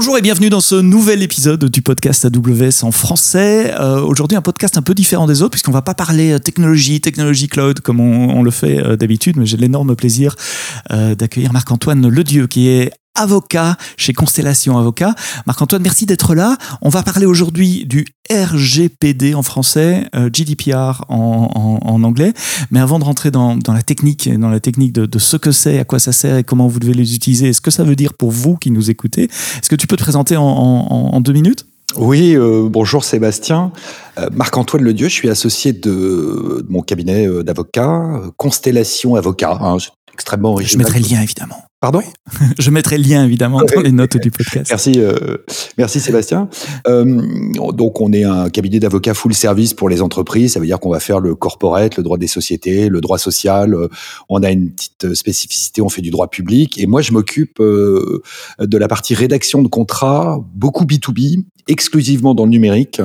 Bonjour et bienvenue dans ce nouvel épisode du podcast AWS en français. Euh, Aujourd'hui, un podcast un peu différent des autres puisqu'on va pas parler euh, technologie, technologie cloud comme on, on le fait euh, d'habitude, mais j'ai l'énorme plaisir euh, d'accueillir Marc-Antoine Ledieu qui est avocat chez Constellation Avocat. Marc-Antoine, merci d'être là. On va parler aujourd'hui du RGPD en français, euh, GDPR en, en, en, anglais. Mais avant de rentrer dans, dans la technique, dans la technique de, de ce que c'est, à quoi ça sert et comment vous devez les utiliser, et ce que ça veut dire pour vous qui nous écoutez, est-ce que tu peux te présenter en, deux minutes? Oui, euh, bonjour Sébastien. Euh, Marc-Antoine Ledieu, je suis associé de, de mon cabinet d'avocats, Constellation Avocat, hein, extrêmement original. Je mettrai le lien évidemment. Pardon? Je mettrai le lien évidemment dans les notes du podcast. Merci, euh, merci Sébastien. Euh, donc on est un cabinet d'avocats full service pour les entreprises. Ça veut dire qu'on va faire le corporate, le droit des sociétés, le droit social. On a une petite spécificité, on fait du droit public. Et moi je m'occupe euh, de la partie rédaction de contrats, beaucoup B2B, exclusivement dans le numérique.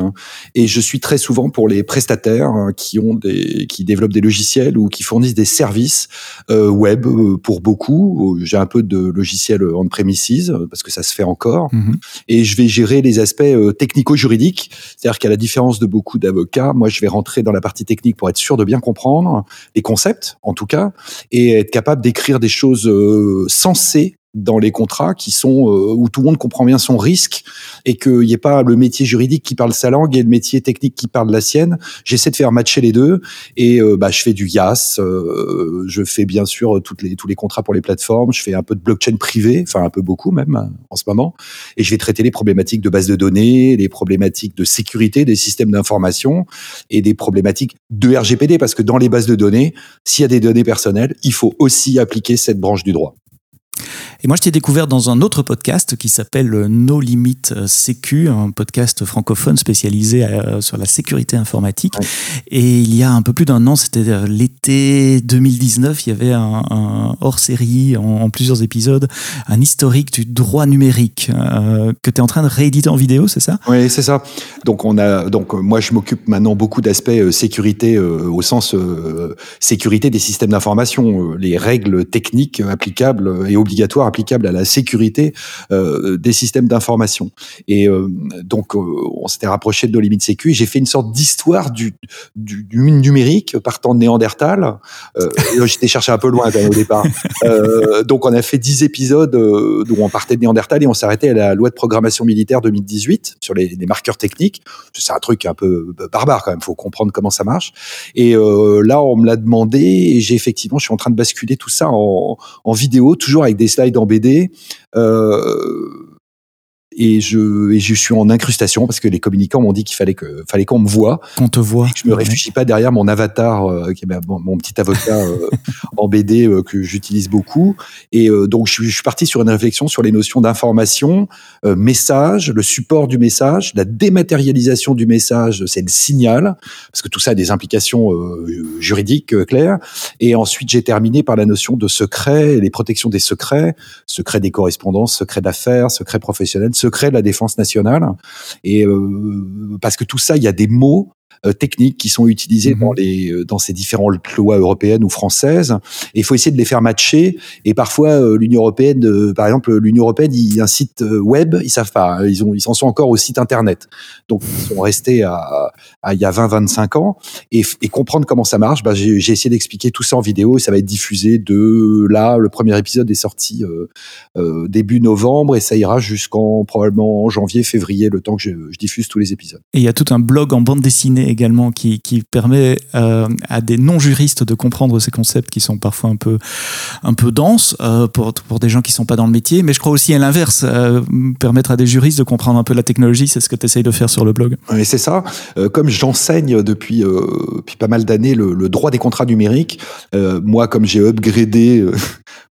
Et je suis très souvent pour les prestataires qui ont des, qui développent des logiciels ou qui fournissent des services euh, web pour beaucoup. J'ai un peu de logiciels on-premises parce que ça se fait encore. Mhm. Et je vais gérer les aspects euh, technico-juridiques. C'est-à-dire qu'à la différence de beaucoup d'avocats, moi, je vais rentrer dans la partie technique pour être sûr de bien comprendre les concepts, en tout cas, et être capable d'écrire des choses euh, sensées dans les contrats qui sont euh, où tout le monde comprend bien son risque et qu'il n'y ait pas le métier juridique qui parle sa langue et le métier technique qui parle la sienne. J'essaie de faire matcher les deux et euh, bah, je fais du IaaS, euh, je fais bien sûr toutes les, tous les contrats pour les plateformes, je fais un peu de blockchain privé, enfin un peu beaucoup même en ce moment, et je vais traiter les problématiques de base de données, les problématiques de sécurité des systèmes d'information et des problématiques de RGPD parce que dans les bases de données, s'il y a des données personnelles, il faut aussi appliquer cette branche du droit. Et moi, je t'ai découvert dans un autre podcast qui s'appelle No Limit Sécu, un podcast francophone spécialisé euh, sur la sécurité informatique. Ouais. Et il y a un peu plus d'un an, c'était l'été 2019, il y avait un, un hors-série en, en, plusieurs épisodes, un historique du droit numérique euh, que tu es en train de rééditer en vidéo, c'est ça? Oui, c'est ça. Donc, on a, donc moi, je m'occupe maintenant beaucoup d'aspects euh, sécurité euh, au sens euh, sécurité des systèmes d'information, euh, les règles techniques applicables et obligatoires applicables à la sécurité euh, des systèmes d'information. Et euh, donc, euh, on s'était rapproché de nos limites sécu. J'ai fait une sorte d'histoire du, du, du, numérique partant de Néandertal. J'étais cherché un peu loin quand au départ. Donc, on a fait dix épisodes où on partait de Néandertal et on s'arrêtait à la loi de programmation militaire 2018 sur les, marqueurs techniques. C'est un truc un peu barbare quand même. Faut comprendre comment ça marche. Et là, on me l'a demandé et j'ai effectivement, je suis en train de basculer tout ça en, en vidéo, toujours avec des slides en BD. Euh, et je, et je suis en incrustation parce que les communicants m'ont dit qu'il fallait que fallait qu'on me voit. Qu'on te voit. je me réfugie pas derrière mon avatar, euh, qui est mon, mon, petit avocat euh, en BD euh, que j'utilise beaucoup. Et donc, je, je, suis parti sur une réflexion sur les notions d'information, message, le support du message, la dématérialisation du message, c'est le signal, parce que tout ça a des implications juridiques claires. Et ensuite, j'ai terminé par la notion de secret, les protections des secrets, secret des correspondances, secret d'affaires, secret professionnel, secret de la défense nationale. Et euh, parce que tout ça, il y a des mots techniques qui sont utilisées mmh. dans les euh, dans ces différentes lois européennes ou françaises. Et il faut essayer de les faire matcher. Et parfois euh, l'Union européenne euh, par exemple l'Union européenne il y a un site web ils savent pas hein, ils ont ils s'en sont encore au site internet. Donc ils sont restés à, à il y a 20 25 ans. Et, et comprendre comment ça marche bah, j'ai essayé d'expliquer tout ça en vidéo et ça va être diffusé de là le premier épisode est sorti euh, début novembre et ça ira jusqu'en probablement janvier février le temps que je, je diffuse tous les épisodes. Et il y a tout un blog en bande dessinée également qui, qui permet euh, à des non-juristes de comprendre ces concepts qui sont parfois un peu, un peu denses euh, pour, pour des gens qui sont pas dans le métier. Mais je crois aussi à l'inverse, euh, permettre à des juristes de comprendre un peu la technologie, c'est ce que tu essayes de faire sur le blog. Oui, c'est ça. Comme j'enseigne depuis, depuis pas mal d'années le, droit des contrats numériques, moi, comme j'ai upgradé,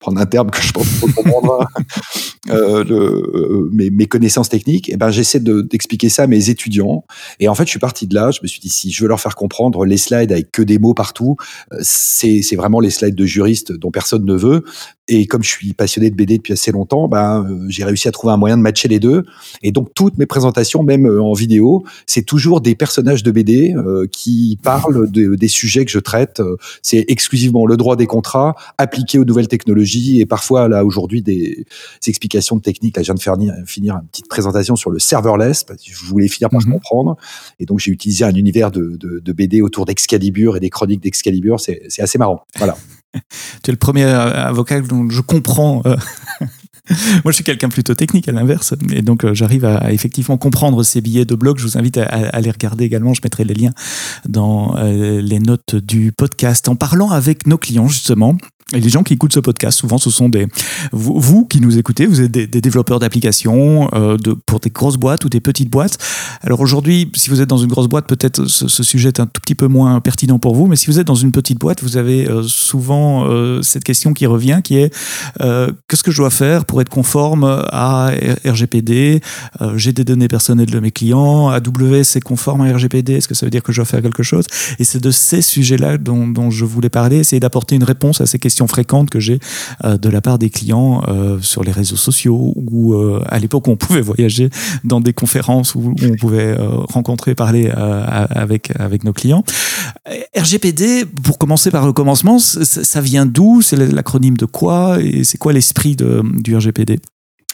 prendre un terme que je pense qu'on comprendra, le, mes, mes, connaissances techniques, et eh ben, j'essaie d'expliquer de, ça à mes étudiants. Et en fait, je suis parti de là, je me suis dit, si je veux leur faire comprendre les slides avec que des mots partout, c'est vraiment les slides de juristes dont personne ne veut. Et comme je suis passionné de BD depuis assez longtemps, ben, j'ai réussi à trouver un moyen de matcher les deux. Et donc toutes mes présentations, même en vidéo, c'est toujours des personnages de BD qui parlent de, des sujets que je traite. C'est exclusivement le droit des contrats appliqué aux nouvelles technologies et parfois là aujourd'hui des, explications de technique. Là, je viens de faire finir une petite présentation sur le serverless parce que je voulais finir par mhm. comprendre. Et donc j'ai utilisé un univers de, de BD autour d'Excalibur et des chroniques d'Excalibur. C'est assez marrant. Voilà. Tu es le premier avocat dont je comprends. Euh, moi, je suis quelqu'un plutôt technique à l'inverse, et donc euh, j'arrive à, effectivement comprendre ces billets de blog. Je vous invite à, les regarder également. Je mettrai les liens dans euh, les notes du podcast. En parlant avec nos clients justement, et les gens qui écoutent ce podcast, souvent, ce sont des vous, qui nous écoutez, vous êtes des, développeurs d'applications euh, de, pour des grosses boîtes ou des petites boîtes. Alors aujourd'hui, si vous êtes dans une grosse boîte, peut-être ce, sujet est un tout petit peu moins pertinent pour vous, mais si vous êtes dans une petite boîte, vous avez euh, souvent euh, cette question qui revient, qui est qu'est-ce que je dois faire pour être conforme à RGPD J'ai des données personnelles de mes clients, AWS est conforme à RGPD, est-ce que ça veut dire que je dois faire quelque chose? Et c'est de ces sujets-là dont, dont je voulais parler, essayer d'apporter une réponse à ces questions fréquentes que j'ai euh, de la part des clients euh, sur les réseaux sociaux ou euh, à l'époque où on pouvait voyager dans des conférences où on pouvait rencontrer, parler avec, avec nos clients. RGPD, pour commencer par le commencement, ça vient d'où? C'est l'acronyme de quoi? Et c'est quoi l'esprit du RGPD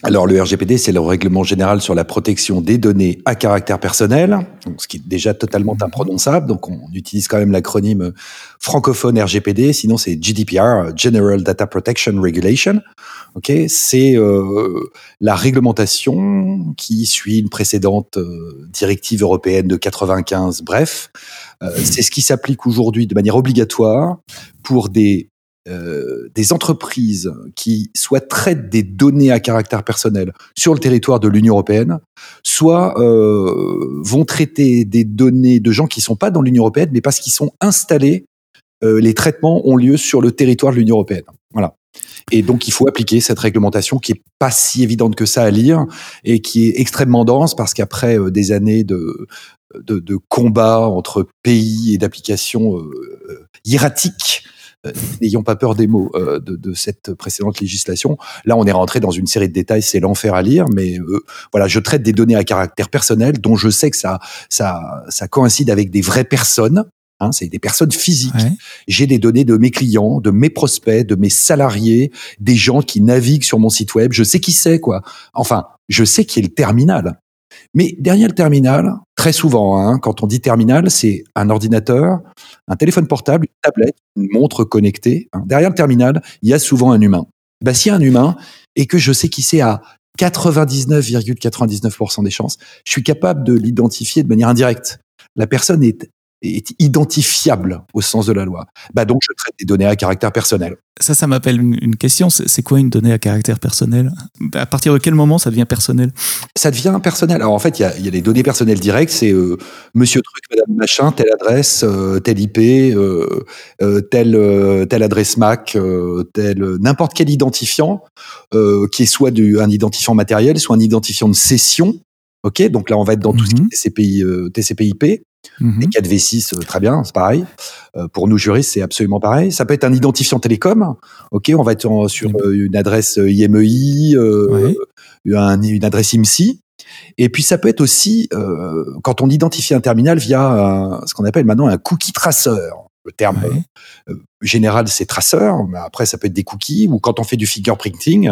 alors le RGPD, c'est le règlement général sur la protection des données à caractère personnel, ce qui est déjà totalement mhm. imprononçable. Donc on utilise quand même l'acronyme francophone RGPD, sinon c'est GDPR, General Data Protection Regulation. Ok, c'est euh, la réglementation qui suit une précédente euh, directive européenne de 95. Bref, euh, c'est ce qui s'applique aujourd'hui de manière obligatoire pour des euh, des entreprises qui soit traitent des données à caractère personnel sur le territoire de l'Union européenne, soit euh, vont traiter des données de gens qui sont pas dans l'Union européenne, mais parce qu'ils sont installés, euh, les traitements ont lieu sur le territoire de l'Union européenne. Voilà. Et donc, il faut appliquer cette réglementation qui est pas si évidente que ça à lire et qui est extrêmement dense parce qu'après des années de, de, de combat entre pays et d'applications hiératiques, euh, n'ayons pas peur des mots euh, de, cette précédente législation. Là, on est rentré dans une série de détails, c'est l'enfer à lire, mais euh, voilà, je traite des données à caractère personnel dont je sais que ça, ça, ça coïncide avec des vraies personnes. Hein, c'est des personnes physiques. J'ai des données de mes clients, de mes prospects, de mes salariés, des gens qui naviguent sur mon site web. Je sais qui c'est, quoi. Enfin, je sais qui est le terminal. Mais derrière le terminal, très souvent, hein, quand on dit terminal, c'est un ordinateur, un téléphone portable, une tablette, une montre connectée. Hein. Derrière le terminal, il y a souvent un humain. Bah, s'il y a un humain et que je sais qui c'est à 99,99% des chances, je suis capable de l'identifier de manière indirecte. La personne est est identifiable au sens de la loi. Bah donc, je traite des données à caractère personnel. Ça, ça m'appelle une, question. C'est quoi une donnée à caractère personnel? À partir de quel moment ça devient personnel? Ça devient personnel. Alors en fait, il y a, y a, les données personnelles directes. C'est euh, Monsieur truc, Madame machin, telle adresse, euh, telle IP, euh, euh, telle telle adresse MAC, tel n'importe quel identifiant qui est soit du, un identifiant matériel, soit un identifiant de session. Ok, donc là on va être dans tout ce qui mhm. est TCPI, TCP/IP. Mmh. Et 4V6, euh, très bien, c'est pareil. Euh, pour nous juristes, c'est absolument pareil. Ça peut être un identifiant télécom. Ok, on va être sur euh, une adresse IMEI, une adresse IMSI. Et puis ça peut être aussi quand on identifie un terminal via ce qu'on appelle maintenant un cookie traceur. Le terme euh, général, c'est traceur, mais après, ça peut être des cookies, ou quand on fait du fingerprinting,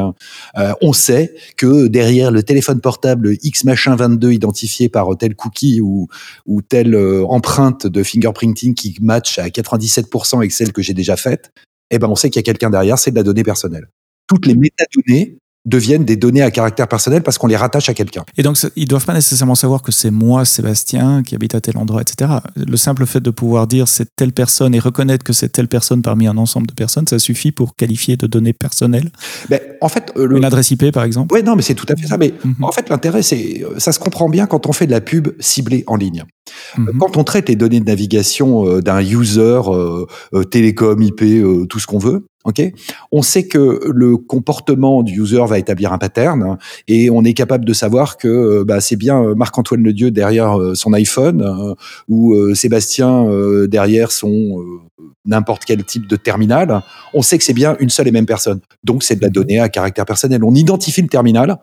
euh, on sait que derrière le téléphone portable X machin 22 identifié par tel cookie ou, ou telle euh, empreinte de fingerprinting qui match à 97% avec celle que j'ai déjà faite, eh ben, on sait qu'il y a quelqu'un derrière, c'est de la donnée personnelle. Toutes les métadonnées deviennent des données à caractère personnel parce qu'on les rattache à quelqu'un. Et donc, ils doivent pas nécessairement savoir que c'est moi, Sébastien, qui habite à tel endroit, etc. Le simple fait de pouvoir dire c'est telle personne et reconnaître que c'est telle personne parmi un ensemble de personnes, ça suffit pour qualifier de données personnelles. Ben, en fait, euh, une adresse IP, par exemple. Oui, non, mais c'est tout à fait ça. Mais mhm. en fait, l'intérêt, c'est ça se comprend bien quand on fait de la pub ciblée en ligne. Mhm. Quand on traite les données de navigation euh, d'un user euh, télécom, IP, tout ce qu'on veut, On sait que le comportement du user va établir un pattern et on est capable de savoir que euh, bah, c'est bien euh, Marc-Antoine Ledieu derrière euh, son iPhone ou Sébastien derrière son n'importe quel type de terminal, on sait que c'est bien une seule et même personne. Donc c'est de la donnée à caractère personnel. On identifie le terminal,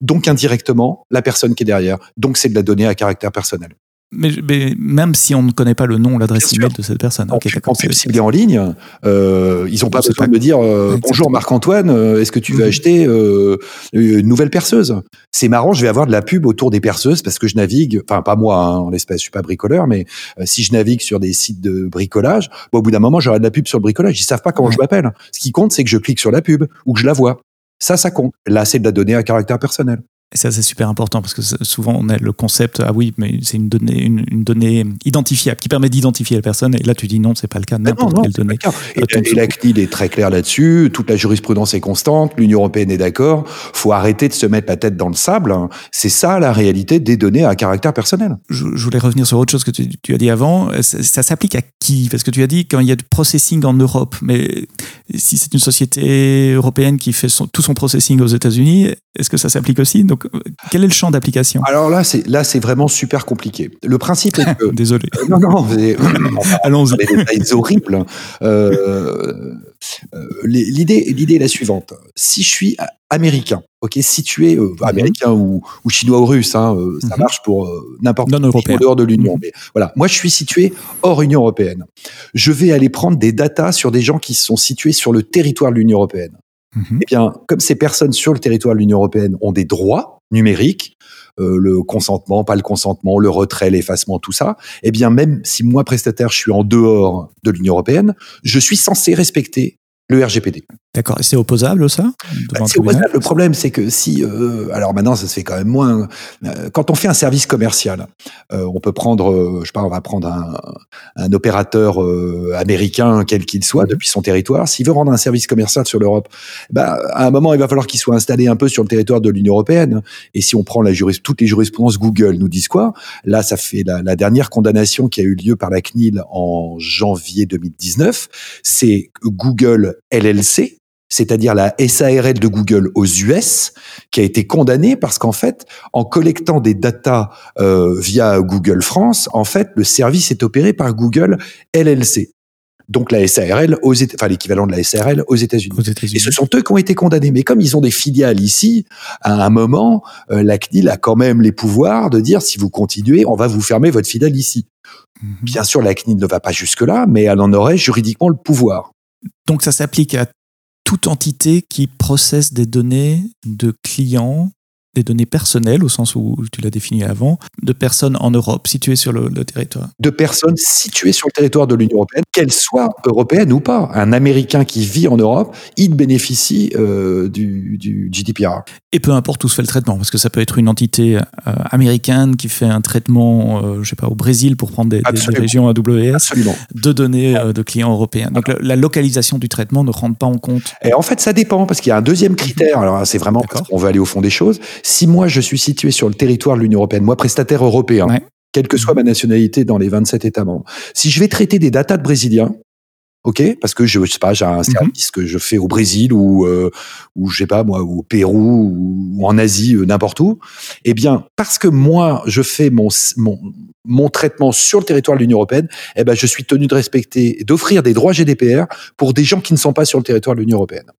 donc indirectement la personne qui est derrière. Donc c'est de la donnée à caractère personnel. Mais, même si on ne connaît pas le nom, l'adresse email de cette personne. Okay, quand tu ciblé en ligne, euh, ils n'ont pas besoin de me dire euh, bonjour Marc-Antoine, euh, est-ce que tu veux mhm. acheter euh, une nouvelle perceuse? C'est marrant, je vais avoir de la pub autour des perceuses parce que je navigue, enfin pas moi hein, en l'espèce, je suis pas bricoleur, mais euh, si je navigue sur des sites de bricolage, bon, au bout d'un moment j'aurai de la pub sur le bricolage. Ils savent pas comment je m'appelle. Ce qui compte, c'est que je clique sur la pub ou que je la vois. Ça, ça compte. Là, c'est de la donnée à caractère personnel. Et ça, c'est super important parce que souvent, on a le concept, ah oui, mais c'est une donnée, une, donnée identifiable qui permet d'identifier la personne. Et là, tu dis non, c'est pas le cas. N'importe quelle donnée. Et, et, la CNIL est très claire là-dessus. Toute la jurisprudence est constante. L'Union européenne est d'accord. Faut arrêter de se mettre la tête dans le sable. C'est ça la réalité des données à caractère personnel. Je, voulais revenir sur autre chose que tu, as dit avant. Ça, s'applique à qui? Parce que tu as dit quand il y a du processing en Europe, mais si c'est une société européenne qui fait tout son processing aux États-Unis, est-ce que ça s'applique aussi? Donc, quel est le champ d'application? Alors là, c'est là, c'est vraiment super compliqué. Le principe est que désolé. Euh, non, non, allons-y. Des détails horribles. Euh, euh, l'idée, l'idée est la suivante. Si je suis américain, ok, situé mhm. américain ou, chinois ou russe, hein, ça mhm. marche pour n'importe quel en dehors de l'Union. Mhm. Mais voilà, moi je suis situé hors Union européenne. Je vais aller prendre des datas sur des gens qui sont situés sur le territoire de l'Union européenne. Mhm. Eh bien, comme ces personnes sur le territoire de l'Union européenne ont des droits numériques, euh, le consentement, pas le consentement, le retrait, l'effacement, tout ça, eh bien, même si moi, prestataire, je suis en dehors de l'Union européenne, je suis censé respecter le RGPD. D'accord. C'est opposable, ça? Bah, C'est opposable. Le problème, c'est que si, euh, alors maintenant, ça se fait quand même moins. Euh, quand on fait un service commercial, euh, on peut prendre, euh, je sais pas, on va prendre un, un opérateur euh, américain, quel qu'il soit, mhm. depuis son territoire. S'il veut rendre un service commercial sur l'Europe, bah, à un moment, il va falloir qu'il soit installé un peu sur le territoire de l'Union européenne. Et si on prend la juris, toutes les jurisprudences Google nous disent quoi? Là, ça fait la, la dernière condamnation qui a eu lieu par la CNIL en janvier 2019. C'est Google LLC c'est-à-dire la SARL de Google aux US, qui a été condamnée parce qu'en fait, en collectant des datas euh, via Google France, en fait, le service est opéré par Google LLC. Donc la SARL, aux enfin l'équivalent de la SARL aux États-Unis. Et ce sont eux qui ont été condamnés. Mais comme ils ont des filiales ici, à un moment, euh, la CNIL a quand même les pouvoirs de dire si vous continuez, on va vous fermer votre filiale ici. Mhm. Bien sûr, la CNIL ne va pas jusque-là, mais elle en aurait juridiquement le pouvoir. Donc ça s'applique à toute entité qui processe des données de clients des données personnelles, au sens où tu l'as défini avant, de personnes en Europe situées sur le, territoire. De personnes situées sur le territoire de l'Union européenne, qu'elles soient européennes ou pas. Un Américain qui vit en Europe, il bénéficie euh, du, du, GDPR. Et peu importe où se fait le traitement, parce que ça peut être une entité euh, américaine qui fait un traitement, euh, je sais pas, au Brésil pour prendre des, des, régions AWS, Absolument. de données euh, de clients européens. Donc la, la, localisation du traitement ne rentre pas en compte. Et en fait, ça dépend, parce qu'il y a un deuxième critère. Alors c'est vraiment parce qu'on veut aller au fond des choses si moi je suis situé sur le territoire de l'Union européenne, moi prestataire européen, quelle que soit ma nationalité dans les 27 États membres, si je vais traiter des datas de Brésiliens, ok, parce que je, sais pas, j'ai un mhm. service que je fais au Brésil ou euh, ou je sais pas moi, au Pérou ou, en Asie, euh, n'importe où, eh bien parce que moi je fais mon mon mon traitement sur le territoire de l'Union européenne, eh ben je suis tenu de respecter, d'offrir des droits GDPR pour des gens qui ne sont pas sur le territoire de l'Union européenne.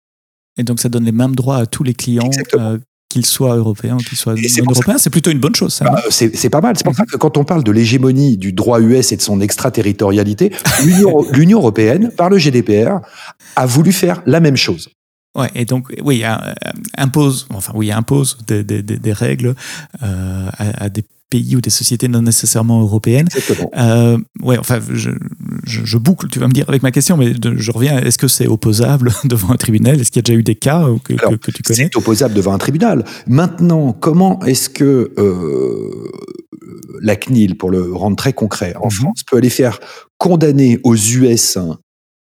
Et donc ça donne les mêmes droits à tous les clients euh, qu'il soit européen ou qu'il soit non européen, c'est plutôt une bonne chose. Bah, c'est pas mal. C'est pour ça que quand on parle de l'hégémonie du droit US et de son extraterritorialité, l'Union européenne, par le GDPR, a voulu faire la même chose. Ouais, et donc oui, euh, impose, enfin oui, impose des, des, des règles euh, à, à, des pays ou des sociétés non nécessairement européennes. Euh, ouais, enfin, je, je, je, boucle, tu vas me dire avec ma question, mais je reviens, est-ce que c'est opposable devant un tribunal? Est-ce qu'il y a déjà eu des cas que, que, tu connais? C'est opposable devant un tribunal. Maintenant, comment est-ce que euh, la CNIL, pour le rendre très concret, en mhm. France, peut aller faire condamner aux US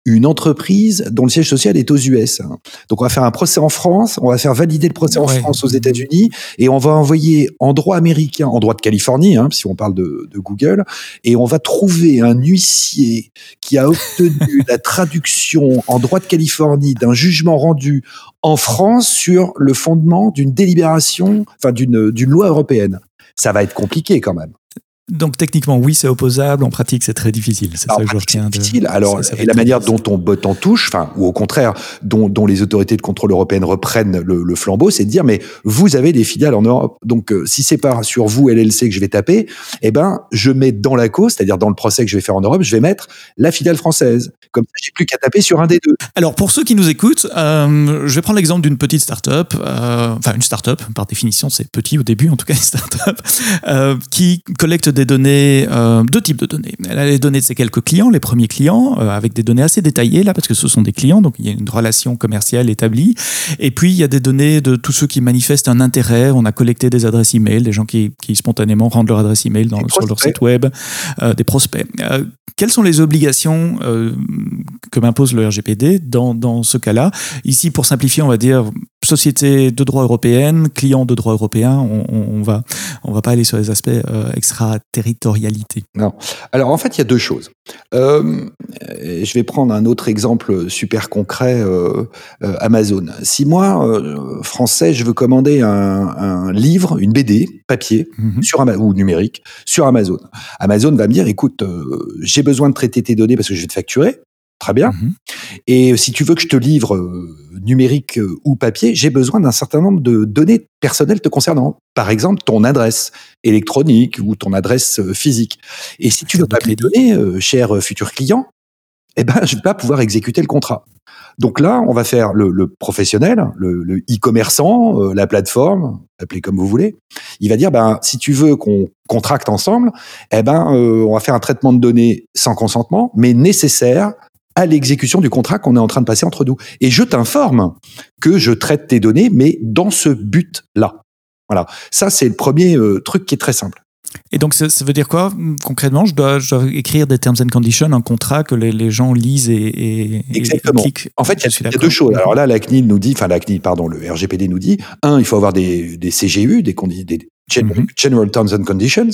une entreprise dont le siège social est aux US. Donc on va faire un procès en France, on va faire valider le procès en France aux États-Unis et on va envoyer en droit américain, en droit de Californie, hein, si on parle de, de, Google, et on va trouver un huissier qui a obtenu la traduction en droit de Californie d'un jugement rendu en France sur le fondement d'une délibération, enfin d'une d'une loi européenne. Ça va être compliqué quand même. Donc techniquement, oui, c'est opposable. En pratique, c'est très difficile. C'est ça que je retiens. difficile. Alors, et la manière dont on botte en touche, enfin, ou au contraire, dont, dont, les autorités de contrôle européennes reprennent le, le flambeau, c'est de dire, mais vous avez des filiales en Europe. Donc, euh, si c'est pas sur vous, LLC, que je vais taper, eh ben, je mets dans la cause, c'est-à-dire dans le procès que je vais faire en Europe, je vais mettre la filiale française. Comme ça, j'ai plus qu'à taper sur un des deux. Alors, pour ceux qui nous écoutent, euh, je vais prendre l'exemple d'une petite start-up, euh, enfin, une start-up, par définition, c'est petit au début, en tout cas, une start-up, euh, qui collecte des données, euh, deux types de données. Elle a les données de ses quelques clients, les premiers clients, euh, avec des données assez détaillées, là, parce que ce sont des clients, donc il y a une relation commerciale établie. Et puis, il y a des données de tous ceux qui manifestent un intérêt. On a collecté des adresses email, des gens qui, qui spontanément rendent leur adresse email dans, sur leur site web, euh, des prospects. Quelles sont les obligations que m'impose le RGPD dans, dans ce cas-là? Ici, pour simplifier, on va dire société de droit européenne, client de droit européen, on, on, va on va pas aller sur les aspects euh, extraterritorialité. Non. Alors en fait, il y a deux choses. Euh, je vais prendre un autre exemple super concret euh, euh Amazon. Si moi, euh, français, je veux commander un, un, livre, une BD, papier, mm -hmm. sur Ama ou numérique, sur Amazon. Amazon va me dire, écoute, euh, j'ai besoin de traiter tes données parce que je vais te facturer. Très bien. Mmh. Et si tu veux que je te livre euh, numérique euh, ou papier, j'ai besoin d'un certain nombre de données personnelles te concernant. Par exemple, ton adresse électronique ou ton adresse euh, physique. Et si tu veux pas me les donner, cher futur client, eh ben, je vais pas pouvoir exécuter le contrat. Donc là, on va faire le, le professionnel, le e-commerçant, la plateforme, appelez comme vous voulez. Il va dire, ben, si tu veux qu'on contracte ensemble, eh ben, on va faire un traitement de données sans consentement, mais nécessaire à l'exécution du contrat qu'on est en train de passer entre nous. Et je t'informe que je traite tes données, mais dans ce but-là. Voilà. Ça, c'est le premier euh, truc qui est très simple. Et donc, ça, ça, veut dire quoi concrètement? Je dois, je dois, écrire des terms and conditions, un contrat que les, les gens lisent et, et Exactement. Et cliquent. En fait, il y, a, y a deux choses. Alors là, la CNIL nous dit, enfin la CNIL, pardon, le RGPD nous dit, un, il faut avoir des, des CGU, des, des General, mm -hmm. General Terms and Conditions,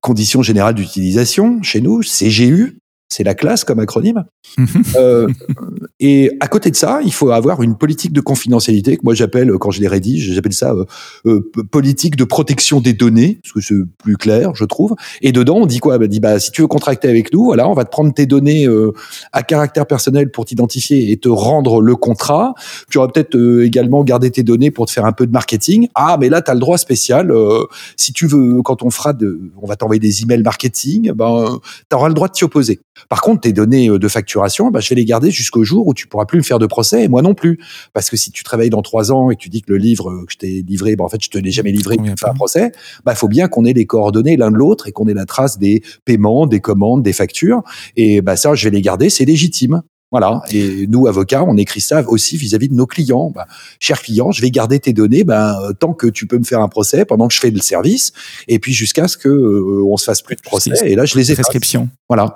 conditions générales d'utilisation chez nous, CGU, c'est la classe comme acronyme. euh, et à côté de ça, il faut avoir une politique de confidentialité que moi j'appelle, quand je les rédige, j'appelle ça euh, euh, politique de protection des données, parce que c'est plus clair, je trouve. Et dedans, on dit quoi? Bah, dit bah si tu veux contracter avec nous, voilà, on va te prendre tes données euh, à caractère personnel pour t'identifier et te rendre le contrat. Tu auras peut-être euh, également gardé tes données pour te faire un peu de marketing. Ah, mais là, tu as le droit spécial. Euh, si tu veux, quand on fera de, on va t'envoyer des emails marketing, ben, tu auras le droit de t'y opposer. Par contre, tes données de facturation, bah, je vais les garder jusqu'au jour où tu pourras plus me faire de procès et moi non plus. Parce que si tu travailles dans trois ans et que tu dis que le livre que je t'ai livré, bah, en fait, je te l'ai jamais livré, tu fais un procès, bah, faut bien qu'on ait les coordonnées l'un de l'autre et qu'on ait la trace des paiements, des commandes, des factures. Et bah, ça, je vais les garder, c'est légitime. Voilà. Et nous, avocats, on écrit ça aussi vis-à-vis -vis de nos clients. Bah, cher client, je vais garder tes données ben, tant que tu peux me faire un procès pendant que je fais le service, et puis jusqu'à ce que euh, on se fasse plus de procès. Et là, je les ai. Prescription. Voilà.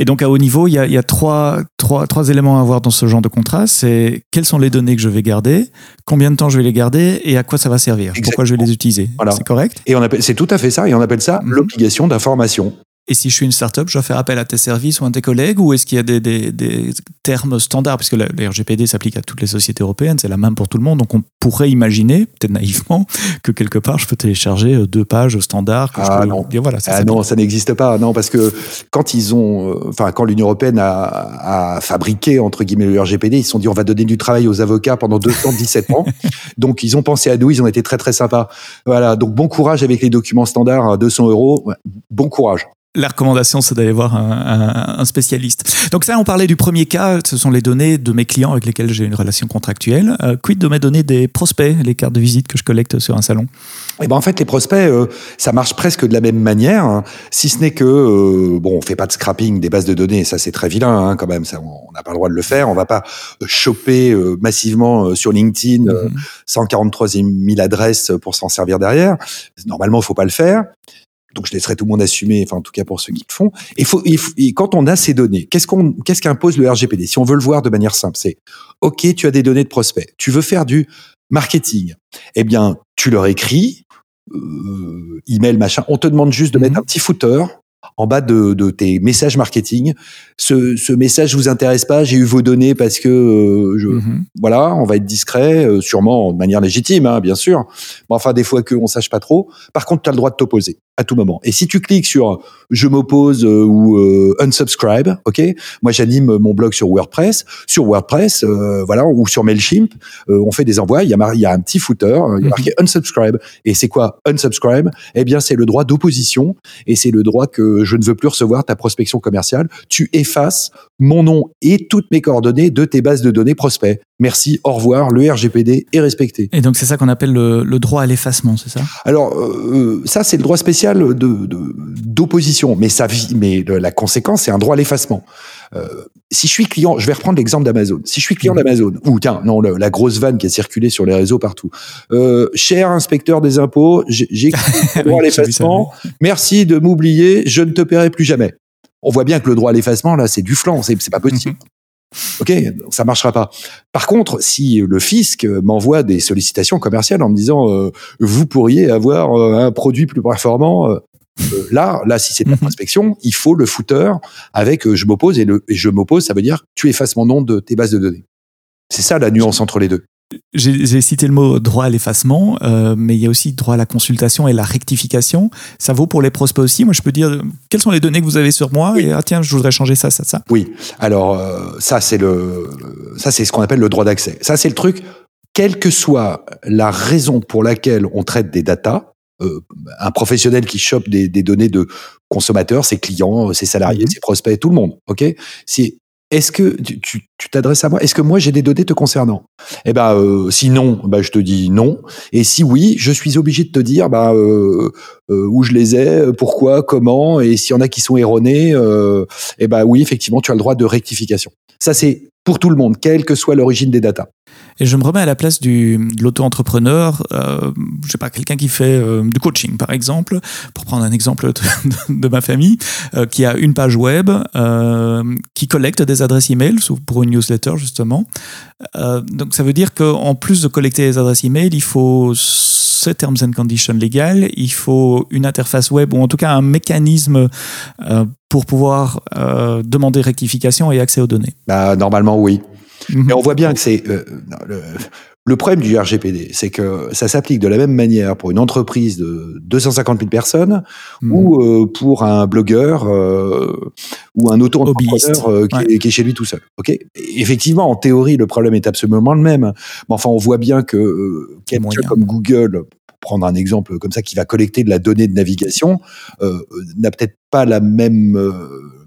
Et donc, à haut niveau, il y a, il y a trois, trois, trois éléments à avoir dans ce genre de contrat. C'est quelles sont les données que je vais garder, combien de temps je vais les garder et à quoi ça va servir, Exactement. pourquoi je vais les utiliser. Voilà. C'est correct? Et on appelle, c'est tout à fait ça, et on appelle ça mmh. l'obligation d'information. Et si je suis une startup, je dois faire appel à tes services ou à tes collègues ou est-ce qu'il y a des, des, des, termes standards? Puisque la, la RGPD s'applique à toutes les sociétés européennes, c'est la même pour tout le monde. Donc on pourrait imaginer, peut-être naïvement, que quelque part je peux télécharger deux pages standards. Que ah je non, dire, voilà, ça, ah non, ça n'existe pas. Non, parce que quand ils ont, enfin quand l'Union européenne a, a, fabriqué entre guillemets le RGPD, ils se sont dit on va donner du travail aux avocats pendant 217 ans. Donc ils ont pensé à nous, ils ont été très très sympas. Voilà, donc bon courage avec les documents standards, 200 euros, bon courage la recommandation, c'est d'aller voir un, un, un, spécialiste. Donc ça, on parlait du premier cas, ce sont les données de mes clients avec lesquels j'ai une relation contractuelle. Euh, quid de mes données des prospects, les cartes de visite que je collecte sur un salon? Eh ben en fait, les prospects, euh, ça marche presque de la même manière, hein, si ce n'est que euh, bon, on fait pas de scrapping des bases de données, ça c'est très vilain hein, quand même, ça, on n'a pas le droit de le faire. On va pas choper euh, massivement sur LinkedIn mm -hmm. 143 000 adresses pour s'en servir derrière. Normalement, il faut pas le faire donc je laisserai tout le monde assumer, enfin en tout cas pour ceux qui le font. Et, faut, et, et quand on a ces données, qu'est-ce qu'on, qu'est-ce qu'impose le RGPD Si on veut le voir de manière simple, c'est OK, tu as des données de prospects, tu veux faire du marketing, eh bien tu leur écris, euh, email machin, on te demande juste de mettre un petit footer en bas de, de tes messages marketing. Ce, ce message vous intéresse pas, j'ai eu vos données parce que euh, je, Mhm. voilà, on va être discret, euh, sûrement de manière légitime, hein, bien sûr. Mais enfin, des fois qu'on sache pas trop. Par contre, tu as le droit de t'opposer à tout moment. Et si tu cliques sur je m'oppose euh, ou euh, unsubscribe, ok. Moi, j'anime mon blog sur WordPress. Sur WordPress, euh, voilà, ou sur Mailchimp, on fait des envois. Il y a, mar- il y a un petit footer, il y a Mhm. marqué unsubscribe. Et c'est quoi unsubscribe? Eh bien, c'est le droit d'opposition et c'est le droit que je ne veux plus recevoir ta prospection commerciale. Tu effaces mon nom et toutes mes coordonnées de tes bases de données prospects. Merci, au revoir, le RGPD est respecté. Et donc c'est ça qu'on appelle le, le droit à l'effacement, c'est ça? Alors euh, ça, c'est le droit spécial de- de- d'opposition, mais ça, mais la conséquence, c'est un droit à l'effacement. Euh, si je suis client, je vais reprendre l'exemple d'Amazon. Si je suis client Mhm. d'Amazon, ou tiens, non, la grosse vanne qui a circulé sur les réseaux partout. Euh, cher inspecteur des impôts, j'ai droit à l'effacement. Merci de m'oublier, je ne te paierai plus jamais. On voit bien que le droit à l'effacement, là, c'est du flanc, c'est pas possible. Ok, donc ça marchera pas. Par contre, si le fisc m'envoie des sollicitations commerciales en me disant euh, vous pourriez avoir euh, un produit plus performant, euh, là, là, si c'est de la Mhm. prospection, il faut le footer avec euh, je m'oppose et le et je m'oppose, ça veut dire tu effaces mon nom de tes bases de données. C'est ça la nuance entre les deux. J'ai cité le mot droit à l'effacement, euh, mais il y a aussi droit à la consultation et la rectification. Ça vaut pour les prospects aussi. Moi, je peux dire quelles sont les données que vous avez sur moi et ah tiens, je voudrais changer ça, ça, ça. Oui. Alors euh, ça c'est le ça c'est ce qu'on appelle le droit d'accès. Ça c'est le truc. Quelle que soit la raison pour laquelle on traite des datas, euh, un professionnel qui chope des, des données de consommateurs, ses clients, ses salariés, Mhm. ses prospects, tout le monde. Ok? C'est est-ce que tu t'adresses à moi? Est-ce que moi j'ai des données te concernant? Eh ben, euh, si non, ben, je te dis non. Et si oui, je suis obligé de te dire bah, euh, euh, où je les ai, pourquoi, comment, et s'il y en a qui sont erronés, euh, eh ben oui, effectivement, tu as le droit de rectification. Ça, c'est pour tout le monde, quelle que soit l'origine des datas. Et je me remets à la place du, de l'auto-entrepreneur, euh, je sais pas, quelqu'un qui fait euh, du coaching, par exemple, pour prendre un exemple de, ma famille, euh, qui a une page web, euh, qui collecte des adresses email pour une newsletter, justement. Euh, donc, ça veut dire qu'en plus de collecter les adresses email, il faut ces terms and conditions légales, il faut une interface web, ou en tout cas un mécanisme pour pouvoir euh, demander rectification et accès aux données. Bah, normalement, oui. Mhm. Mais on voit bien que c'est euh, le, le problème du RGPD, c'est que ça s'applique de la même manière pour une entreprise de 250 000 personnes Mhm. ou euh, pour un blogueur euh, ou un auto-entrepreneur qui, Ouais. est, qui est chez lui tout seul. Ok? Effectivement, en théorie, le problème est absolument le même. Mais enfin, on voit bien que quelqu'un comme Google, pour prendre un exemple comme ça, qui va collecter de la donnée de navigation, euh, n'a peut-être pas la même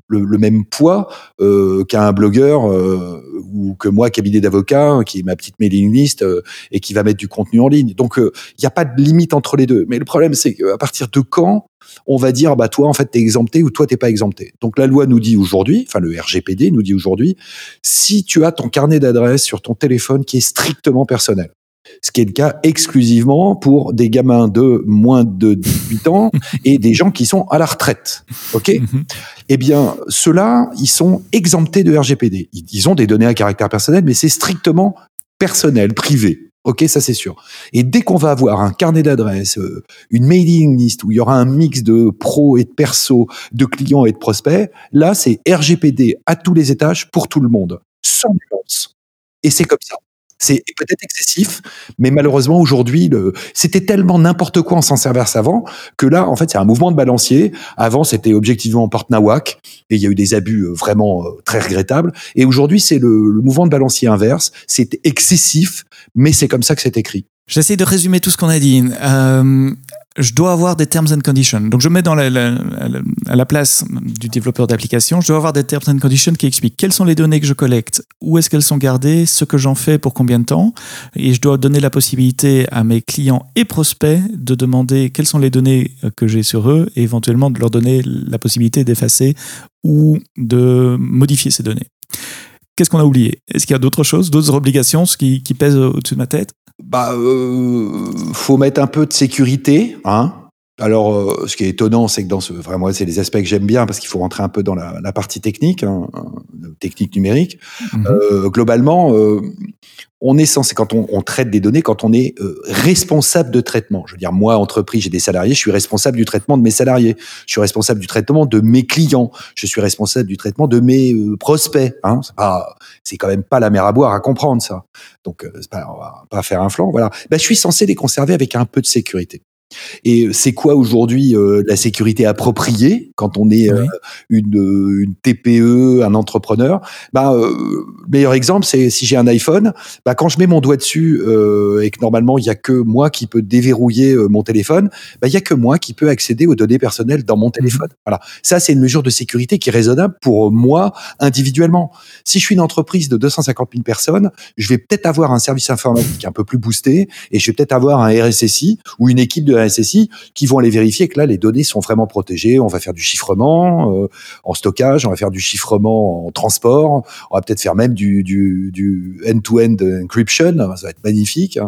le, même poids euh, qu'un blogueur euh, ou que moi, cabinet d'avocat, qui est ma petite mailing list euh, et qui va mettre du contenu en ligne. Donc, il n'y a pas de limite entre les deux. Mais le problème, c'est qu'à partir de quand on va dire, bah toi, en fait, t'es exempté ou toi, t'es pas exempté. Donc, la loi nous dit aujourd'hui, enfin, le RGPD nous dit aujourd'hui, si tu as ton carnet d'adresses sur ton téléphone qui est strictement personnel, ce qui est le cas exclusivement pour des gamins de moins de 18 ans et des gens qui sont à la retraite. OK? Mhm. eh bien, ceux-là, ils sont exemptés de RGPD. Ils, ont des données à caractère personnel, mais c'est strictement personnel, privé. Ok, ça c'est sûr. Et dès qu'on va avoir un carnet d'adresses, euh, une mailing list où il y aura un mix de pro et de perso, de clients et de prospects, là c'est RGPD à tous les étages pour tout le monde, sans nuance. Et c'est comme ça. C'est peut-être excessif, mais malheureusement aujourd'hui, c'était tellement n'importe quoi en s'en servait avant que là, en fait, c'est un mouvement de balancier. Avant, c'était objectivement porte nawak et il y a eu des abus euh, vraiment euh, très regrettables. Et aujourd'hui, c'est le, le mouvement de balancier inverse. C'est excessif, mais c'est comme ça que c'est écrit. J'essaie de résumer tout ce qu'on a dit. Euh, je dois avoir des terms and conditions. Donc je mets dans la, la- la- à la place du développeur d'application, je dois avoir des terms and conditions qui expliquent quelles sont les données que je collecte, où est-ce qu'elles sont gardées, ce que j'en fais pour combien de temps. Et je dois donner la possibilité à mes clients et prospects de demander quelles sont les données que j'ai sur eux et éventuellement de leur donner la possibilité d'effacer ou de modifier ces données. Qu'est-ce qu'on a oublié? Est-ce qu'il y a d'autres choses, d'autres obligations qui pèsent au-dessus de ma tête? Bah, euh, faut mettre un peu de sécurité, hein. Alors, euh, ce qui est étonnant, c'est que dans ce, vraiment, c'est les aspects que j'aime bien parce qu'il faut rentrer un peu dans la, la partie technique, hein, euh, technique numérique. Mhm. Euh, globalement, euh, on est censé, quand on, traite des données, quand on est euh, responsable de traitement. Je veux dire, moi, entreprise, j'ai des salariés, je suis responsable du traitement de mes salariés. Je suis responsable du traitement de mes clients. Je suis responsable du traitement de mes euh, prospects. Hein. C'est quand même pas la mer à boire à comprendre ça. Donc, euh, pas, on va pas faire un flanc. Voilà. Ben, je suis censé les conserver avec un peu de sécurité. Et c'est quoi aujourd'hui euh, la sécurité appropriée quand on est euh, une, une, TPE, un entrepreneur? Bah, euh, Meilleur exemple, c'est si j'ai un iPhone, bah, quand je mets mon doigt dessus euh, et que normalement il y a que moi qui peut déverrouiller mon téléphone, bah, il y a que moi qui peut accéder aux données personnelles dans mon mmh téléphone. Voilà, ça c'est une mesure de sécurité qui est raisonnable pour moi individuellement. Si je suis une entreprise de 250 000 personnes, je vais peut-être avoir un service informatique un peu plus boosté et je vais peut-être avoir un RSSI ou une équipe de SSI qui vont aller vérifier que là, les données sont vraiment protégées. On va faire du chiffrement euh, en stockage, on va faire du chiffrement en transport, on va peut-être faire même du, du, end-to-end encryption. Ça va être magnifique.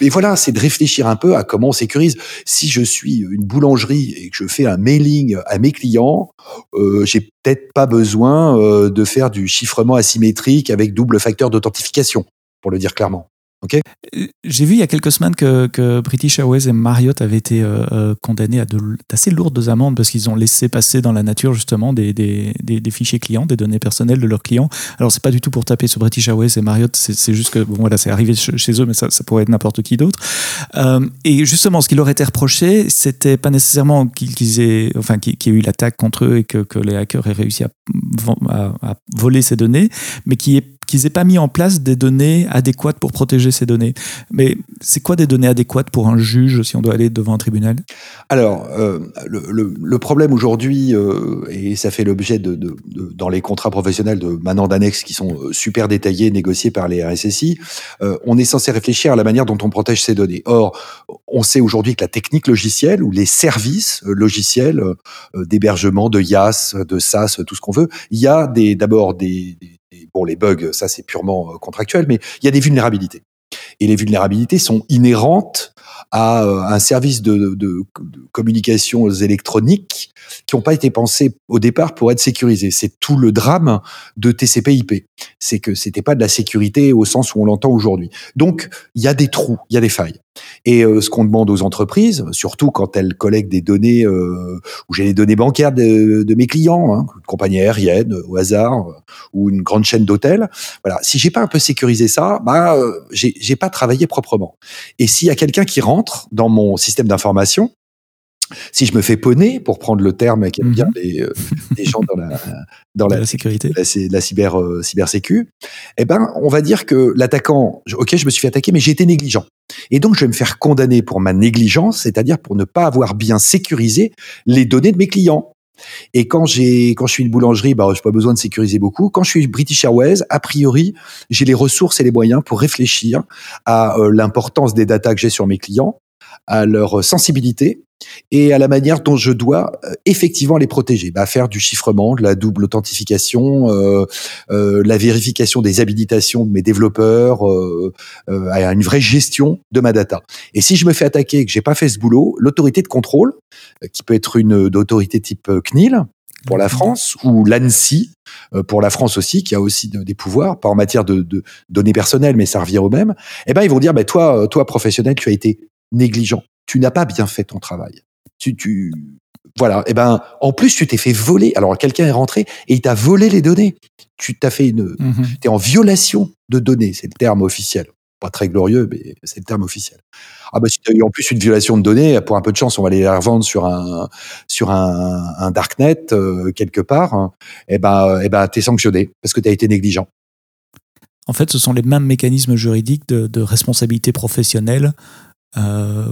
Et voilà, c'est de réfléchir un peu à comment on sécurise. Si je suis une boulangerie et que je fais un mailing à mes clients, euh, j'ai peut-être pas besoin euh, de faire du chiffrement asymétrique avec double facteur d'authentification, pour le dire clairement. Euh, j'ai vu il y a quelques semaines que, British Airways et Marriott avaient été euh, euh, condamnés à d'assez lourdes amendes parce qu'ils ont laissé passer dans la nature justement des, des, fichiers clients, des données personnelles de leurs clients. Alors c'est pas du tout pour taper sur British Airways et Marriott, c'est juste que bon voilà, c'est arrivé chez eux, mais ça, ça pourrait être n'importe qui d'autre. et justement, ce qui leur était reproché, c'était pas nécessairement qu'ils aient, enfin qu'il y ait eu l'attaque contre eux et que, les hackers aient réussi à, à voler ces données, mais qui est qu'ils aient pas mis en place des données adéquates pour protéger ces données. Mais c'est quoi des données adéquates pour un juge si on doit aller devant un tribunal? Alors, euh, le, problème aujourd'hui, euh, et ça fait l'objet de, dans les contrats professionnels de maintenant d'annexes qui sont euh, super détaillés, négociés par les RSSI, on est censé réfléchir à la manière dont on protège ces données. Or, on sait aujourd'hui que la technique logicielle ou les services logiciels d'hébergement, de IaaS, de SaaS, tout ce qu'on veut, il y a d'abord des, bon, les bugs, ça c'est purement euh, contractuel, mais il y a des vulnérabilités. Et les vulnérabilités sont inhérentes à euh, un service de, de, communications électroniques qui n'ont pas été pensés au départ pour être sécurisés. C'est tout le drame de TCP/IP. C'est que c'était pas de la sécurité au sens où on l'entend aujourd'hui. Donc il y a des trous, il y a des failles. Et euh, ce qu'on demande aux entreprises, surtout quand elles collectent des données, euh, où j'ai les données bancaires de, de mes clients, hein, une compagnie aérienne au hasard, euh, ou une grande chaîne d'hôtels, voilà. Si j'ai pas un peu sécurisé ça, bah euh, j'ai pas travaillé proprement. Et s'il y a quelqu'un qui rentre dans mon système d'information, si je me fais poney, pour prendre le terme qui aime bien mhm. les, euh, les, gens dans la, dans la, sécurité, la, la cyber, euh, cybersécu, eh ben, on va dire que l'attaquant, ok, je me suis fait attaquer, mais j'ai été négligent. Et donc, je vais me faire condamner pour ma négligence, c'est-à-dire pour ne pas avoir bien sécurisé les données de mes clients. Et quand j'ai, quand je suis une boulangerie, bah, j'ai pas besoin de sécuriser beaucoup. Quand je suis British Airways, a priori, j'ai les ressources et les moyens pour réfléchir à euh, l'importance des datas que j'ai sur mes clients, à leur sensibilité et à la manière dont je dois euh, effectivement les protéger. Bah, faire du chiffrement, de la double authentification, euh, euh, la vérification des habilitations de mes développeurs, euh, euh, à une vraie gestion de ma data. Et si je me fais attaquer et que j'ai pas fait ce boulot, l'autorité de contrôle, qui peut être une autorité type CNIL, pour la France ou l'ANSI pour la France aussi, qui a aussi des pouvoirs, pas en matière de, de, données personnelles, mais ça revient au même. Eh ben, ils vont dire, bah, toi, toi professionnel, tu as été négligent tu n'as pas bien fait ton travail. Tu, tu, voilà. Et eh ben, en plus, tu t'es fait voler. Alors, quelqu'un est rentré et il t'a volé les données. Tu t'as fait une, mmh es en violation de données. C'est le terme officiel. Pas très glorieux, mais c'est le terme officiel. Ah bah, si tu as eu en plus une violation de données, pour un peu de chance, on va aller la revendre sur un, sur un, un darknet, euh, quelque part. Hein. Et eh ben, et eh ben, t'es sanctionné parce que tu as été négligent. En fait, ce sont les mêmes mécanismes juridiques de, de responsabilité professionnelle euh,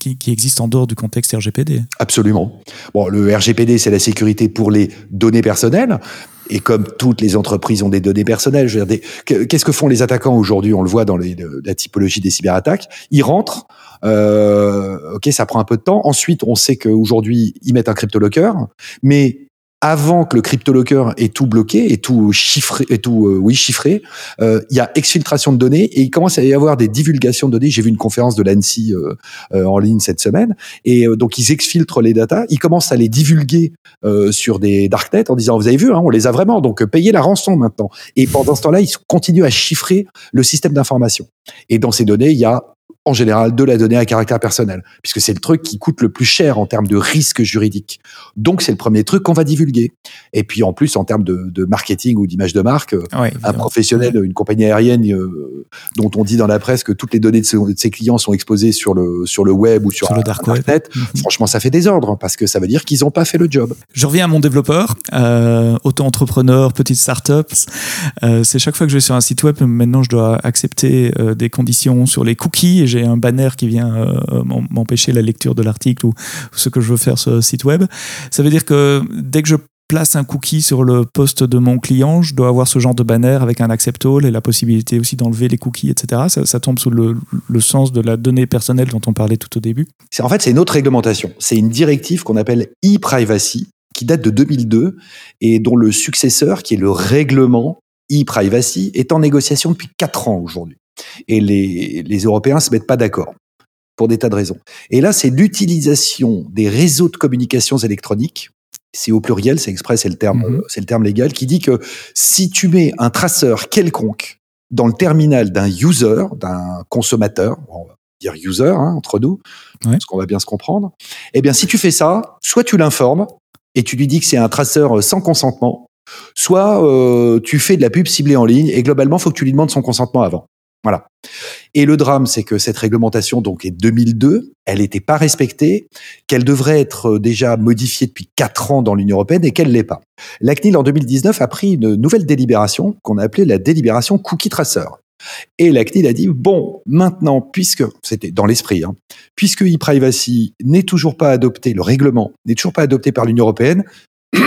qui, qui existe en dehors du contexte RGPD. Absolument. Bon, le RGPD, c'est la sécurité pour les données personnelles. Et comme toutes les entreprises ont des données personnelles, je veux dire, qu'est-ce que font les attaquants aujourd'hui? On le voit dans les, la typologie des cyberattaques. Ils rentrent, euh, ok, ça prend un peu de temps. Ensuite, on sait qu'aujourd'hui, ils mettent un cryptolocker, mais avant que le CryptoLocker ait tout bloqué et tout chiffré, et tout euh, oui chiffré, euh, il y a exfiltration de données et il commence à y avoir des divulgations de données. J'ai vu une conférence de l'ANSI euh, en ligne cette semaine et donc ils exfiltrent les datas, ils commencent à les divulguer sur des darknets en disant vous avez vu, hein, on les a vraiment, donc payez la rançon maintenant. Et pendant ce temps-là, ils continuent à chiffrer le système d'information. Et dans ces données, il y a en général de la donnée à caractère personnel, puisque c'est le truc qui coûte le plus cher en termes de risque juridique. Donc c'est le premier truc qu'on va divulguer. Et puis en plus en termes de, de marketing ou d'image de marque, euh, un professionnel, une compagnie aérienne euh, dont on dit dans la presse que toutes les données de ses, clients sont exposées sur le sur le web ou sur, le dark web. Mhm. franchement ça fait désordre parce que ça veut dire qu'ils n'ont pas fait le job. Je reviens à mon développeur, euh, auto-entrepreneur, petite start-up. Euh, c'est chaque fois que je vais sur un site web, maintenant je dois accepter des conditions sur les cookies et j'ai un banner qui vient euh, m'empêcher la lecture de l'article ou, ce que je veux faire sur le site web. Ça veut dire que dès que je place un cookie sur le poste de mon client, je dois avoir ce genre de banner avec un accept all et la possibilité aussi d'enlever les cookies, etc. Ça, tombe sous le, sens de la donnée personnelle dont on parlait tout au début. En fait, c'est une autre réglementation. C'est une directive qu'on appelle e-privacy qui date de 2002 et dont le successeur, qui est le règlement e-privacy, est en négociation depuis 4 ans aujourd'hui. Et les, les Européens se mettent pas d'accord pour des tas de raisons. Et là, c'est l'utilisation des réseaux de communications électroniques. C'est au pluriel, c'est exprès, c'est le terme, mhm. c'est le terme légal qui dit que si tu mets un traceur quelconque dans le terminal d'un user, d'un consommateur, on va dire user hein, entre nous, parce qu'on va bien se comprendre. Eh bien, si tu fais ça, soit tu l'informes et tu lui dis que c'est un traceur sans consentement, soit euh, tu fais de la pub ciblée en ligne et globalement, faut que tu lui demandes son consentement avant. Voilà. Et le drame, c'est que cette réglementation donc est 2002, elle n'était pas respectée, qu'elle devrait être euh, déjà modifiée depuis quatre ans dans l'Union européenne et qu'elle l'est pas. La CNIL en 2019 a pris une nouvelle délibération qu'on a appelée la délibération cookie tracer. Et la CNIL a dit bon, maintenant, puisque c'était dans l'esprit, hein, puisque e-privacy n'est toujours pas adopté, le règlement n'est toujours pas adopté par l'Union européenne,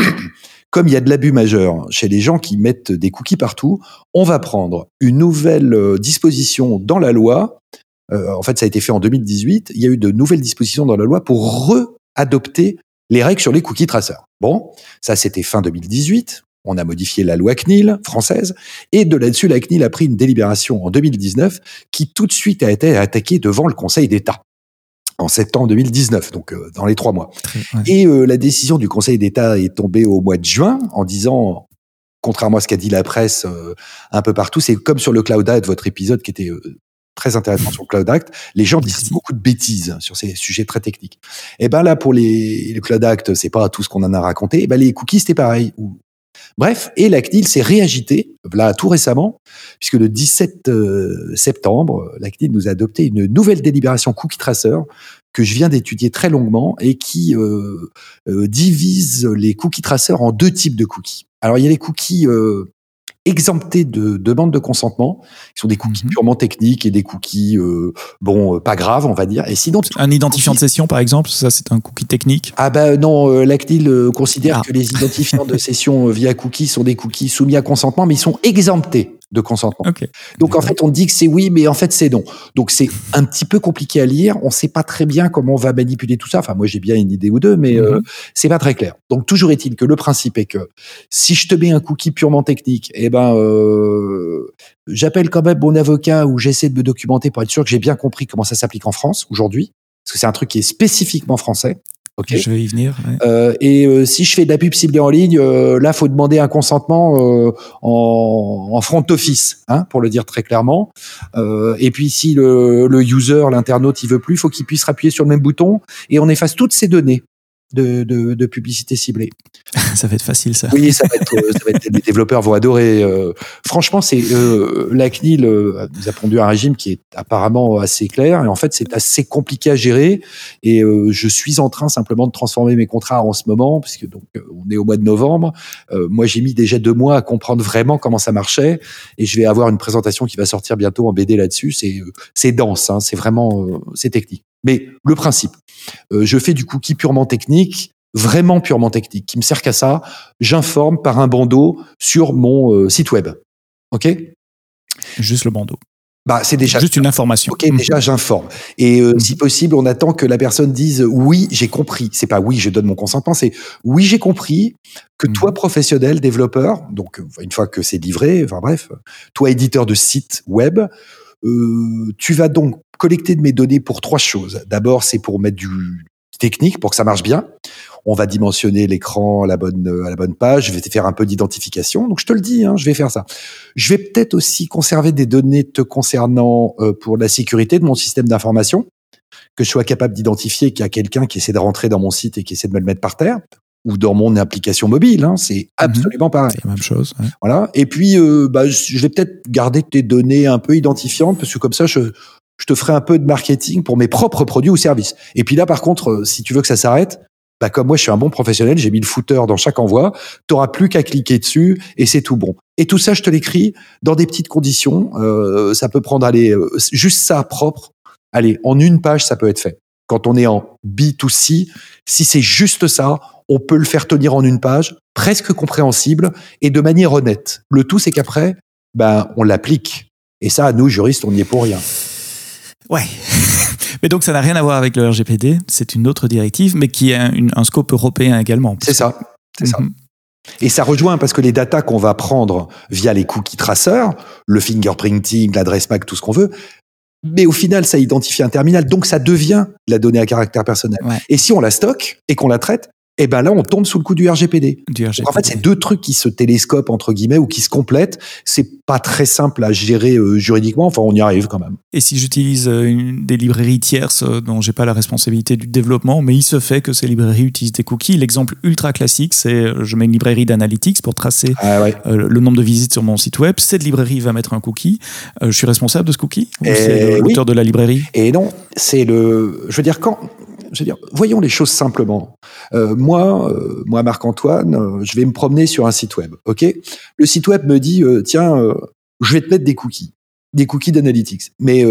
comme il y a de l'abus majeur chez les gens qui mettent des cookies partout, on va prendre une nouvelle euh, disposition dans la loi. Euh, en fait, ça a été fait en 2018. Il y a eu de nouvelles dispositions dans la loi pour re-adopter les règles sur les cookies traceurs. Bon, ça c'était fin 2018. On a modifié la loi CNIL française et de là-dessus, la CNIL a pris une délibération en 2019 qui tout de suite a été attaquée devant le Conseil d'État en septembre 2019, donc euh, dans les trois mois. Et euh, la décision du Conseil d'État est tombée au mois de juin en disant, contrairement à ce qu'a dit la presse euh, un peu partout, c'est comme sur le Cloud Act, votre épisode qui était très intéressant sur le Cloud Act, les gens disent beaucoup de bêtises sur ces sujets très techniques. Et eh ben là, pour les, le Cloud Act, c'est pas tout ce qu'on en a raconté. Et eh ben les cookies, c'était pareil. Bref, et la CNIL s'est réagité, là, tout récemment, puisque le 17 euh, septembre, la CNIL nous a adopté une nouvelle délibération cookie tracer que je viens d'étudier très longuement et qui euh, euh, divise les cookie tracers en deux types de cookies. Alors, il y a les cookies exemptés de demande de consentement, qui sont des cookies mhm. purement techniques et des cookies, euh, bon, euh, pas graves, on va dire. Et sinon, un identifiant de session, par exemple, ça c'est un cookie technique? Ah ben non, euh, la CNIL considère ah. que les identifiants de session via cookies sont des cookies soumis à consentement, mais ils sont exemptés de consentement. Donc en fait, on dit que c'est oui, mais en fait c'est non. Donc c'est un petit peu compliqué à lire. On ne sait pas très bien comment on va manipuler tout ça. Enfin, moi j'ai bien une idée ou deux, mais euh, mhm. c'est pas très clair. Donc toujours est-il que le principe est que si je te mets un cookie purement technique, eh ben euh, j'appelle quand même mon avocat ou j'essaie de me documenter pour être sûr que j'ai bien compris comment ça s'applique en France aujourd'hui, parce que c'est un truc qui est spécifiquement français. Ok. Je vais y venir. Euh, et euh, si je fais de la pub ciblée en ligne, euh, là, faut demander un consentement euh, en, en, front office, hein, pour le dire très clairement. Euh, et puis, si le, le user, l'internaute, il veut plus, faut qu'il puisse appuyer sur le même bouton et on efface toutes ces données de, de, de, publicité ciblée. ça va être facile, ça. Oui, ça va être, euh, ça va être les développeurs vont adorer. Euh, franchement, c'est euh, la CNIL euh, nous a pondu un régime qui est apparemment assez clair et en fait c'est assez compliqué à gérer. Et je suis en train simplement de transformer mes contrats en ce moment puisque donc on est au mois de novembre. moi, j'ai mis déjà deux mois à comprendre vraiment comment ça marchait et je vais avoir une présentation qui va sortir bientôt en BD là-dessus. C'est c'est dense, hein, c'est vraiment c'est technique. Mais le principe, euh, je fais du cookie purement technique, vraiment purement technique, qui me sert qu'à ça. J'informe par un bandeau sur mon euh, site web. OK? Juste le bandeau. Bah, c'est déjà juste une information. Ok, déjà j'informe. Et euh, si possible, on attend que la personne dise oui, j'ai compris. C'est pas oui, je donne mon consentement, c'est oui, j'ai compris que toi professionnel, développeur, donc une fois que c'est livré, enfin bref, toi éditeur de site web, euh, tu vas donc collecter de mes données pour trois choses. D'abord, c'est pour mettre du technique pour que ça marche bien. On va dimensionner l'écran à la bonne à la bonne page. Je vais faire un peu d'identification. Donc je te le dis, hein, je vais faire ça. Je vais peut-être aussi conserver des données te concernant euh, pour la sécurité de mon système d'information, que je sois capable d'identifier qu'il y a quelqu'un qui essaie de rentrer dans mon site et qui essaie de me le mettre par terre ou dans mon application mobile. Hein, c'est mhm. absolument pareil. C'est la même chose. Voilà. Et puis, euh, bah, je vais peut-être garder tes données un peu identifiantes parce que comme ça, je, je te ferai un peu de marketing pour mes propres produits ou services. Et puis là, par contre, euh, si tu veux que ça s'arrête, bah comme moi je suis un bon professionnel, j'ai mis le footer dans chaque envoi, tu n'auras plus qu'à cliquer dessus et c'est tout bon. Et tout ça, je te l'écris dans des petites conditions. Euh, ça peut prendre aller euh, juste ça propre. Allez, en une page, ça peut être fait. Quand on est en B2C, si c'est juste ça, on peut le faire tenir en une page, presque compréhensible et de manière honnête. Le tout, c'est qu'après, ben, on l'applique. Et ça, nous, juristes, on n'y est pour rien. Ouais. mais donc ça n'a rien à voir avec le RGPD, c'est une autre directive, mais qui a un scope européen également. C'est ça, c'est ça. Mhm. Et ça rejoint parce que les datas qu'on va prendre via les cookies traceurs, le fingerprinting, l'adresse MAC, tout ce qu'on veut, mais au final, ça identifie un terminal, donc ça devient la donnée à caractère personnel. Et si on la stocke et qu'on la traite, et eh ben là, on tombe sous le coup du RGPD. en fait, c'est deux trucs qui se télescopent entre guillemets ou qui se complètent. C'est pas très simple à gérer euh, juridiquement. Enfin, on y arrive quand même. Et si j'utilise euh, des librairies tierces euh, dont j'ai pas la responsabilité du développement, mais il se fait que ces librairies utilisent des cookies. L'exemple ultra classique, c'est je mets une librairie d'analytics pour tracer ah le nombre de visites sur mon site web. Cette librairie va mettre un cookie. je suis responsable de ce cookie? C'est l'auteur de la librairie? Et non, c'est le. Je veux dire quand je veux dire, voyons les choses simplement. Euh, moi, euh, moi Marc-Antoine, euh, je vais me promener sur un site web. Ok, le site web me dit tiens, je vais te mettre des cookies, des cookies d'analytics. Mais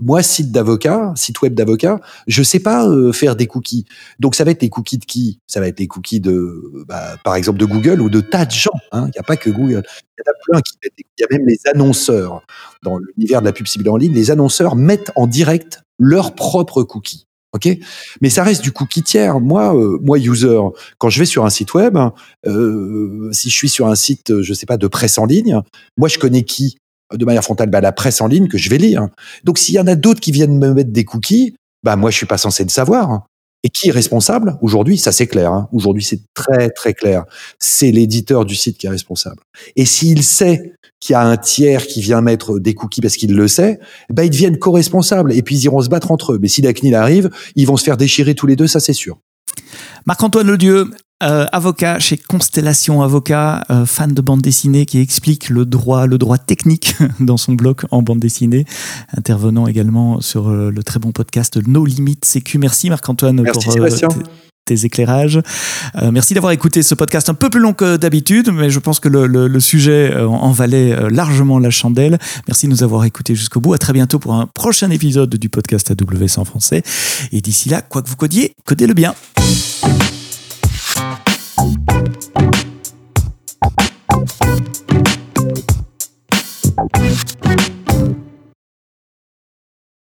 moi, site d'avocat, site web d'avocat, je sais pas faire des cookies. Donc ça va être les cookies de qui? Ça va être les cookies de, bah, par exemple, de Google ou de tas de gens. Hein. Il n'y a pas que Google. Il y en a plein qui mettent. Il y a même les annonceurs dans l'univers de la pub ciblée en ligne. Les annonceurs mettent en direct leurs propres cookies. Ok, mais ça reste du cookie tiers. Moi, euh, moi user, quand je vais sur un site web, euh, si je suis sur un site, je sais pas, de presse en ligne, moi je connais qui? De manière frontale, bah, la presse en ligne que je vais lire. Donc s'il y en a d'autres qui viennent me mettre des cookies, bah moi je suis pas censé le savoir. Et qui est responsable Aujourd'hui, ça c'est clair. Hein. Aujourd'hui, c'est très très clair. C'est l'éditeur du site qui est responsable. Et s'il sait qu'il y a un tiers qui vient mettre des cookies parce qu'il le sait, bah ils deviennent co-responsables et puis ils iront se battre entre eux. Mais si la CNIL arrive, ils vont se faire déchirer tous les deux, ça c'est sûr. Marc-Antoine Ledieu, euh, avocat chez Constellation Avocat, euh, fan de bande dessinée qui explique le droit, le droit technique dans son blog en bande dessinée, intervenant également sur euh, le très bon podcast No Limit CQ. Merci Marc-Antoine pour tes éclairages. Euh, merci d'avoir écouté ce podcast un peu plus long que d'habitude, mais je pense que le, sujet euh, en valait euh, largement la chandelle. Merci de nous avoir écoutés jusqu'au bout. À très bientôt pour un prochain épisode du podcast AWS en français. Et d'ici là, quoi que vous codiez, codez-le bien.